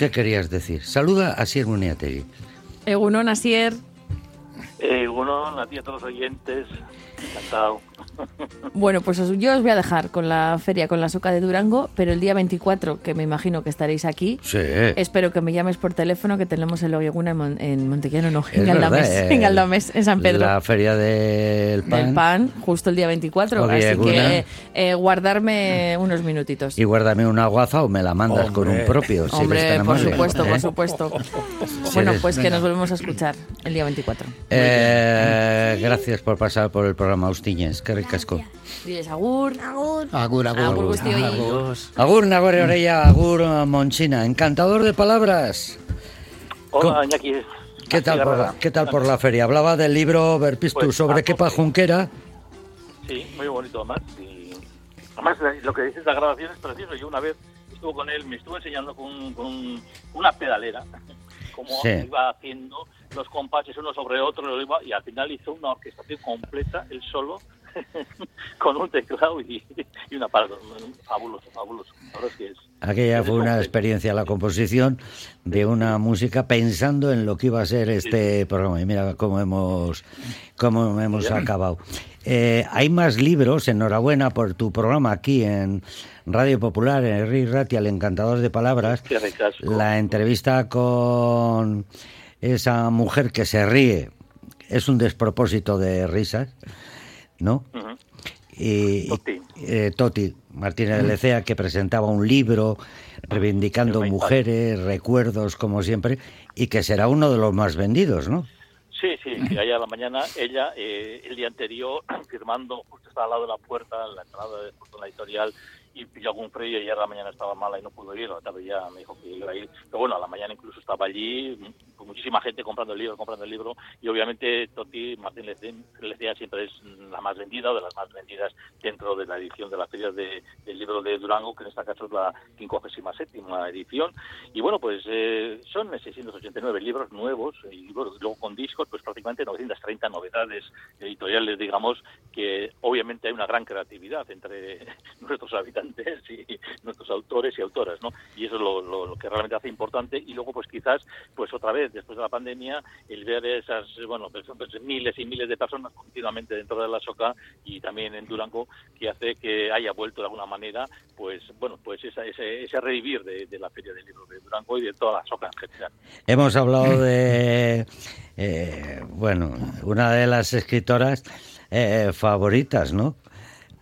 ¿Qué querías decir? Saluda a Sier Muniategui. Egunon, Asier. Bueno, a ti a todos los oyentes, encantado. Bueno, pues os- yo os voy a dejar con la feria, con la soca de Durango, pero el día 24, que me imagino que estaréis aquí, Sí. espero que me llames por teléfono, que tenemos el Ogueguna en, Mon- en Montellano, no, en Galdames, verdad, eh, en Galdames, en San Pedro. La feria del pan. Del pan, justo el día 24, así que eh, guardarme unos minutitos. Y guárdame una guaza o me la mandas con un propio. si eres Hombre, tan por amable. supuesto, ¿Eh? por supuesto. Bueno, eres- pues que nos volvemos a escuchar el día 24. Eh, gracias por pasar por el programa, Austiñez. Qué ricasco. Diles agur. Agur. Agur, agur. Agur, guztioi. Adiós. Agur, Nagore Orella, Agur, Monchina. Encantador de palabras. Hola. Iñaki. ¿Qué tal, por. ¿Qué tal por la feria? Hablaba del libro Verpistu Pues, sobre a Kepa. Junquera. Sí, muy bonito además. Y además, eh, lo que dices de la grabación es precioso. Yo una vez estuve con él, me estuvo enseñando con, con una pedalera, cómo Sí. iba haciendo los compases uno sobre otro, y al final hizo una orquestación completa, él solo, con un teclado y, y una palabra. Fabuloso, fabuloso. Es que es, Aquella es fue una experiencia, la composición de una música pensando en lo que iba a ser este programa. Y mira cómo hemos, cómo hemos acabado. Eh, hay más libros, enhorabuena por tu programa aquí en Radio Popular, en Rey Ratia, el encantador de palabras. La entrevista con esa mujer que se ríe es un despropósito de risas, ¿no? Y, y- Toti. eh, Toti Martínez de Lecea que presentaba un libro reivindicando mujeres, recuerdos como siempre y que será uno de los más vendidos, ¿no? Sí, sí, sí, ayer a la mañana ella, eh, el día anterior, firmando, justo estaba al lado de la puerta, en la entrada de la editorial, y algún frío y ayer a la mañana estaba mala y no pudo ir, a la tarde ya me dijo que iba a ir, pero bueno, a la mañana incluso estaba allí, con muchísima gente comprando el libro, comprando el libro, y obviamente Toti Martín Lecea siempre es la más vendida, o de las más vendidas dentro de la edición de la feria de- del libro de Durango, que en este caso es la 57 edición, y bueno, pues eh, son 689 libros nuevos, y bueno, luego con discos, pues prácticamente 930 novedades editoriales, digamos, que obviamente hay una gran creatividad entre nuestros habitantes y nuestros autores y autoras, ¿no? Y eso es lo, lo- que realmente hace importante. Y luego, pues quizás, pues otra vez, después de la pandemia, el ver esas, bueno, pues, pues, miles y miles de personas continuamente dentro de la SOCA y también en Durango, que hace que haya vuelto de alguna manera, pues, bueno, pues esa- ese, ese revivir de, de la Feria del Libro de Durango y de toda la SOCA en general. Hemos hablado de, eh, bueno, una de las escritoras eh, favoritas, ¿no?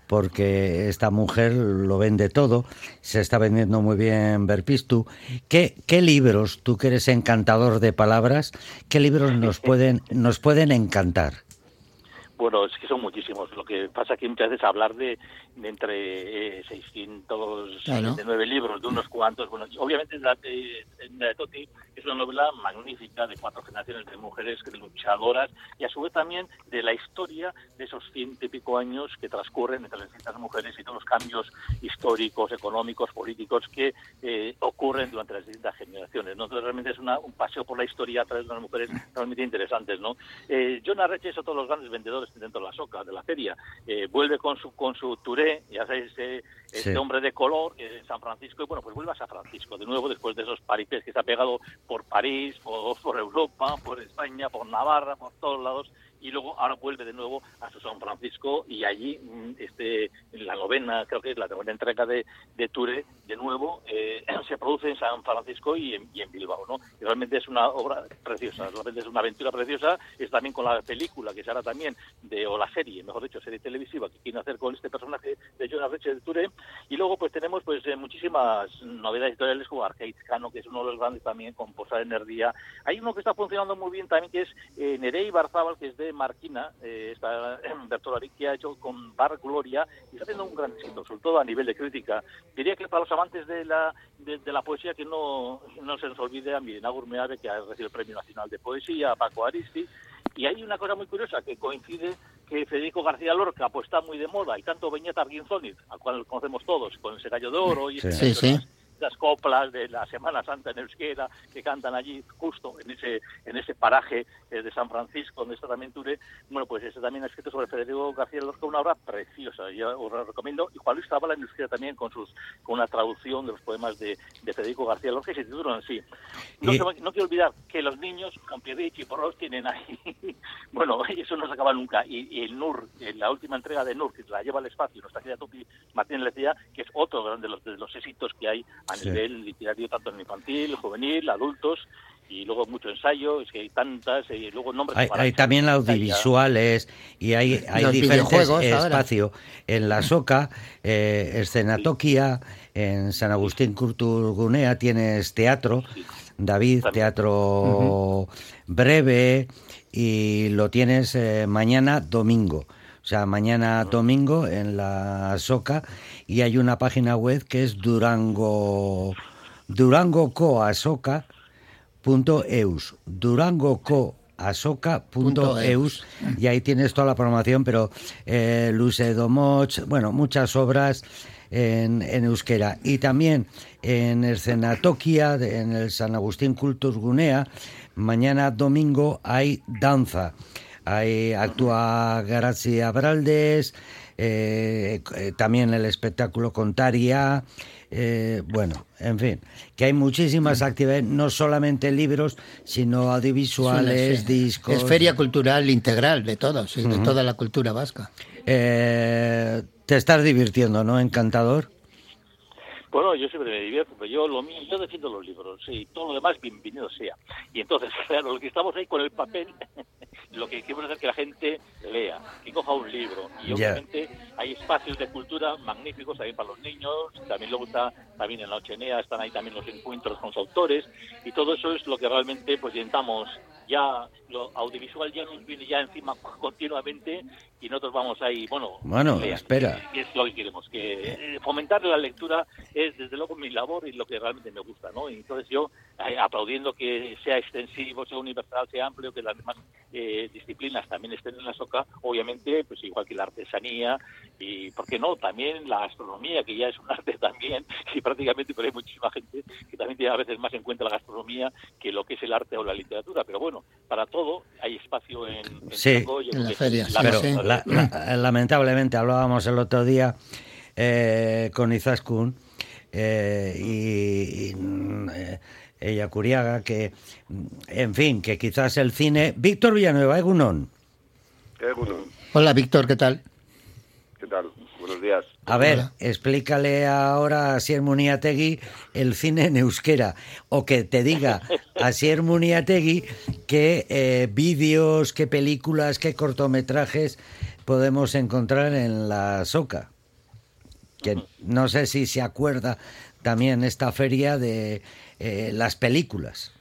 Porque esta mujer lo vende todo, se está vendiendo muy bien Verpistu. ¿Qué, ¿Qué libros, tú que eres encantador de palabras, qué libros nos pueden, nos pueden encantar? Bueno, es que son muchísimos. Lo que pasa que muchas veces hablar de, de entre eh, 669 libros, de unos cuantos. Bueno, obviamente la de, la de Toti es una novela magnífica de cuatro generaciones de mujeres luchadoras y a su vez también de la historia de esos ciento y pico años que transcurren entre las distintas mujeres y todos los cambios históricos, económicos, políticos que eh, ocurren durante las distintas generaciones. ¿no? Entonces realmente es una- un paseo por la historia a través de unas mujeres realmente interesantes. ¿no? Eh, John Arreche es otro de los grandes vendedores dentro de la soca, de la feria. Eh, vuelve con su con su touré, ya sabéis, eh, este Sí. hombre de color eh, en San Francisco, y bueno, pues vuelve a San Francisco de nuevo después de esos paripés que se ha pegado por París, por, por Europa, por España, por Navarra, por todos lados, y luego ahora vuelve de nuevo a su San Francisco y allí mm, este la novena creo que es la novena entrega de, de Touré de nuevo eh, se produce en San Francisco y en, y en Bilbao no y realmente es una obra preciosa realmente es una aventura preciosa. Es también con la película que se hará también de o la serie mejor dicho serie televisiva que quieren hacer con este personaje de John Arreche de Touré. Y luego pues tenemos pues eh, muchísimas novedades editoriales como Arcade Cano que es uno de los grandes también con Posada Energía. Hay uno que está funcionando muy bien también que es eh, Nerey Barzábal que es de Marquina eh, está Bertolari que ha hecho con Bar Gloria y está haciendo un gran éxito sobre todo a nivel de crítica diría que para los amantes de la de, de la poesía que no no se nos olvide a Mirena Gurmeave que ha recibido el Premio Nacional de Poesía a Paco Aristi y hay una cosa muy curiosa que coincide que Federico García Lorca pues está muy de moda y tanto Beñat Arguinzoni, al cual conocemos todos, con ese gallo de oro y Sí. Sí, sí. Las coplas de la Semana Santa en Euskera que cantan allí justo en ese en ese paraje eh, de San Francisco donde está también Ture. Bueno, pues ese también ha escrito sobre Federico García Lorca una obra preciosa, yo os la recomiendo. Y Juan Luis Zavala en Euskera también con sus con una traducción de los poemas de, de Federico García Lorca que se titulan así. No, Y- quiero olvidar que los niños con Pierrich y Porros tienen ahí, bueno, eso no se acaba nunca. Y, y el NUR, en la última entrega de NUR, que la lleva al espacio, nuestra querida Tupi Martínez Lecía, que es otro de los, de los éxitos que hay a Sí. nivel literario, tanto en infantil, juvenil, adultos, y luego mucho ensayo, es que hay tantas, y luego nombres... Hay, también audiovisuales y hay, hay Los diferentes espacios. En la Soca, eh, Escenatoquia, en San Agustín Culturgunea tienes teatro, David, También. teatro breve, y lo tienes eh, mañana domingo. O sea, mañana domingo en la Soca y hay una página web que es Durango Durango Coasoca punto eus. Durangocoasoca.eus y ahí tienes toda la programación pero eh, Luce Domoch bueno muchas obras en, en euskera. Y también en de- en el San Agustín Cultusgunea mañana domingo hay danza Ahí actúa Gracia Abraldes, eh, eh, también el espectáculo Contaria, eh, bueno, en fin, que hay muchísimas actividades, no solamente libros, sino audiovisuales, Sí. discos. Es feria cultural integral de todos, de toda la cultura vasca. Eh, te estás divirtiendo, ¿no? Encantador. Bueno, yo siempre me divierto, pero yo lo mío, yo defiendo los libros, y todo lo demás bienvenido sea. Y entonces, claro, lo que estamos ahí con el papel, lo que queremos hacer es que la gente lea, que coja un libro. Y obviamente hay espacios de cultura magníficos también para los niños, también luego está, también en la Ochenea están ahí también los encuentros con los autores, y todo eso es lo que realmente pues intentamos ya, lo audiovisual ya nos viene ya encima continuamente, y nosotros vamos ahí, bueno, Bueno, espera. Lo que queremos, que eh, fomentar la lectura es desde luego mi labor y lo que realmente me gusta, ¿no? Y entonces yo, eh, aplaudiendo que sea extensivo, sea universal, sea amplio, que las demás eh, disciplinas también estén en la soca, obviamente, pues igual que la artesanía y, ¿por qué no?, también la astronomía, que ya es un arte también, y prácticamente pero hay muchísima gente que también tiene a veces más en cuenta la gastronomía que lo que es el arte o la literatura, pero bueno, para todo hay espacio en, Sí. La feria, sí, Pero sí. la- la- lamentablemente hablábamos el otro día eh, con Izaskun eh, y, y, mm, eh, ella Curiaga que, mm, en fin, que quizás el cine... Víctor Villanueva, Egunon. Egunon, Hola, Víctor, ¿qué tal? ¿qué tal? Buenos días. A ver, Hola. explícale ahora a Sier Muniategui el cine en euskera. O que te diga a Sier Muniategui qué eh, vídeos, qué películas, qué cortometrajes podemos encontrar en la Soca. Que no sé si se acuerda también esta feria de eh, las películas.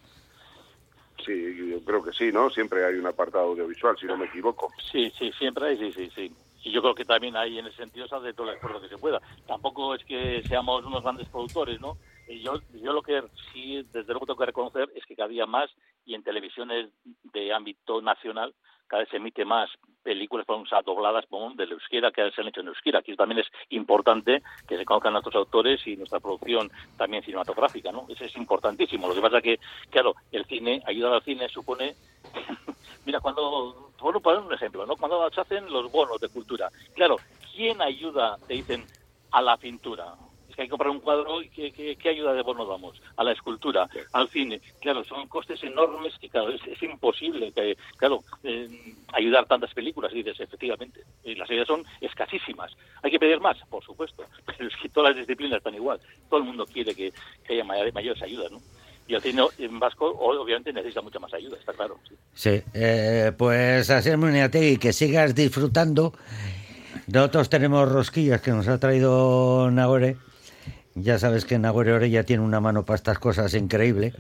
Sí, yo creo que sí, ¿no? Siempre hay un apartado audiovisual, si no me equivoco. Sí, sí, siempre hay, sí, sí, sí. Y yo creo que también ahí en ese sentido se hace todo el esfuerzo que se pueda. Tampoco es que seamos unos grandes productores, ¿no? Y yo, yo lo que sí, desde luego tengo que reconocer es que cada día más y en televisiones de ámbito nacional cada vez se emite más películas ejemplo, dobladas por de euskera que se han hecho en euskera. Aquí también es importante que se conozcan nuestros autores y nuestra producción también cinematográfica, ¿no? Eso es importantísimo. Lo que pasa que, claro, el cine, ayudar al cine supone Mira, cuando, bueno, poner un ejemplo, ¿no? Cuando se hacen los bonos de cultura, claro, ¿quién ayuda, te dicen, a la pintura? Es que hay que comprar un cuadro y ¿qué, qué, qué ayuda de bono damos? A la escultura, al cine. Claro, son costes enormes que, claro, es, es imposible, que, claro, eh, ayudar tantas películas, dices, efectivamente. Y las ayudas son escasísimas. ¿Hay que pedir más? Por supuesto. Pero es que todas las disciplinas están igual. Todo el mundo quiere que, que haya mayores ayudas, ¿no? Y el cine en vasco obviamente necesita mucha más ayuda, está claro. sí. Sí, eh, pues a Sier Muniategui, que sigas disfrutando. Nosotros tenemos rosquillas que nos ha traído Nagore. Ya sabes que Nagore Orella tiene una mano para estas cosas increíble.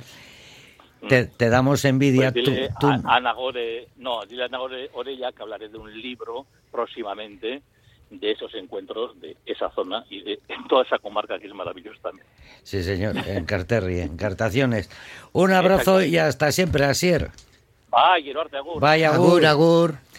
Te, te damos envidia. Pues tú- tú- a, a Nagore, no, dile a Nagore Orella que hablaré de un libro próximamente de esos encuentros de esa zona y de toda esa comarca que es maravillosa también. Sí, señor, en Carterri, encartaciones. Un abrazo y hasta siempre, Asier. Bye, Gerard, agur. Vaya, Agur, agur.